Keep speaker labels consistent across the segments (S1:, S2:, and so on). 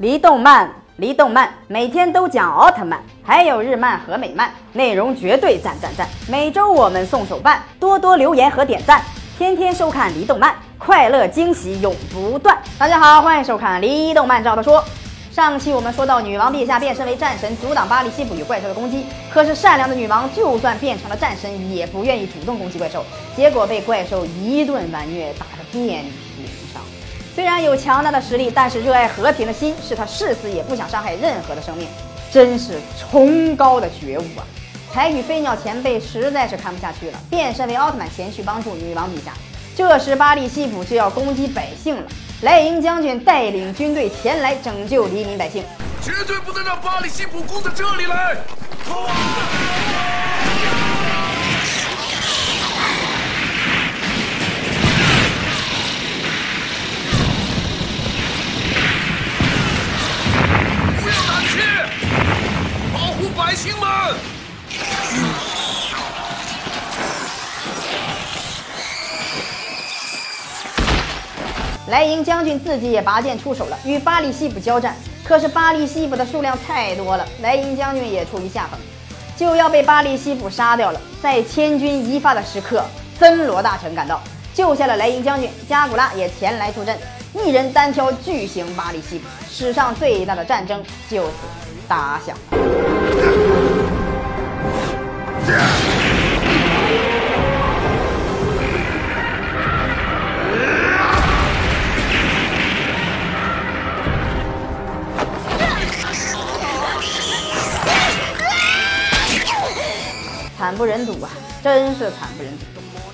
S1: 离动漫，离动漫，每天都讲奥特曼，还有日漫和美漫，内容绝对赞赞赞！每周我们送手办，多多留言和点赞，天天收看离动漫，快乐惊喜永不断。大家好，欢迎收看离动漫照的说。上期我们说到，女王陛下变身为战神，阻挡巴黎西普与怪兽的攻击。可是善良的女王，就算变成了战神，也不愿意主动攻击怪兽，结果被怪兽一顿完虐，打得遍体。虽然有强大的实力，但是热爱和平的心是他誓死也不想伤害任何的生命，真是崇高的觉悟啊！才与飞鸟前辈实在是看不下去了，变身为奥特曼前去帮助女王陛下。这时巴利西普就要攻击百姓了，莱茵将军带领军队前来拯救黎民百姓，
S2: 绝对不能让巴利西普攻到这里来！百
S1: 莱茵将军自己也拔剑出手了，与巴利西普交战。可是巴利西普的数量太多了，莱茵将军也处于下风，就要被巴利西普杀掉了。在千钧一发的时刻，森罗大臣赶到，救下了莱茵将军。加古拉也前来助阵，一人单挑巨型巴利西普，史上最大的战争就此打响。惨不忍睹啊！真是惨不忍睹。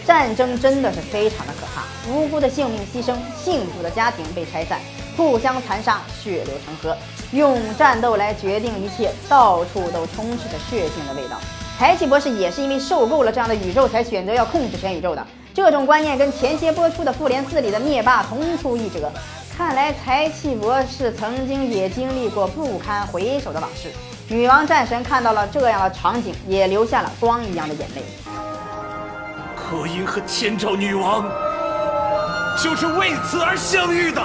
S1: 战争真的是非常的可怕，无辜的性命牺牲，幸福的家庭被拆散，互相残杀，血流成河，用战斗来决定一切，到处都充斥着血腥的味道。台奇博士也是因为受够了这样的宇宙，才选择要控制全宇宙的。这种观念跟前些播出的《复联四》里的灭霸同出一辙。看来才气博士曾经也经历过不堪回首的往事。女王战神看到了这样的场景，也流下了光一样的眼泪。
S2: 柯因和天照女王就是为此而相遇的。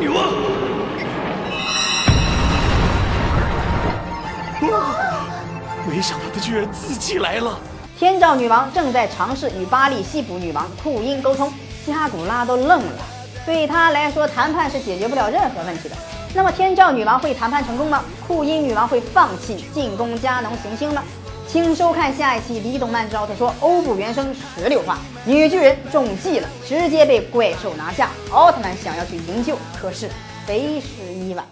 S2: 女王，没想到他居然自己来了。
S1: 天照女王正在尝试与巴利西普女王库因沟通，加古拉都愣了。对他来说，谈判是解决不了任何问题的。那么，天照女王会谈判成功吗？库因女王会放弃进攻加农行星吗？请收看下一期《李动漫之奥特说》欧布原声十六话：女巨人中计了，直接被怪兽拿下。奥特曼想要去营救，可是为时已晚。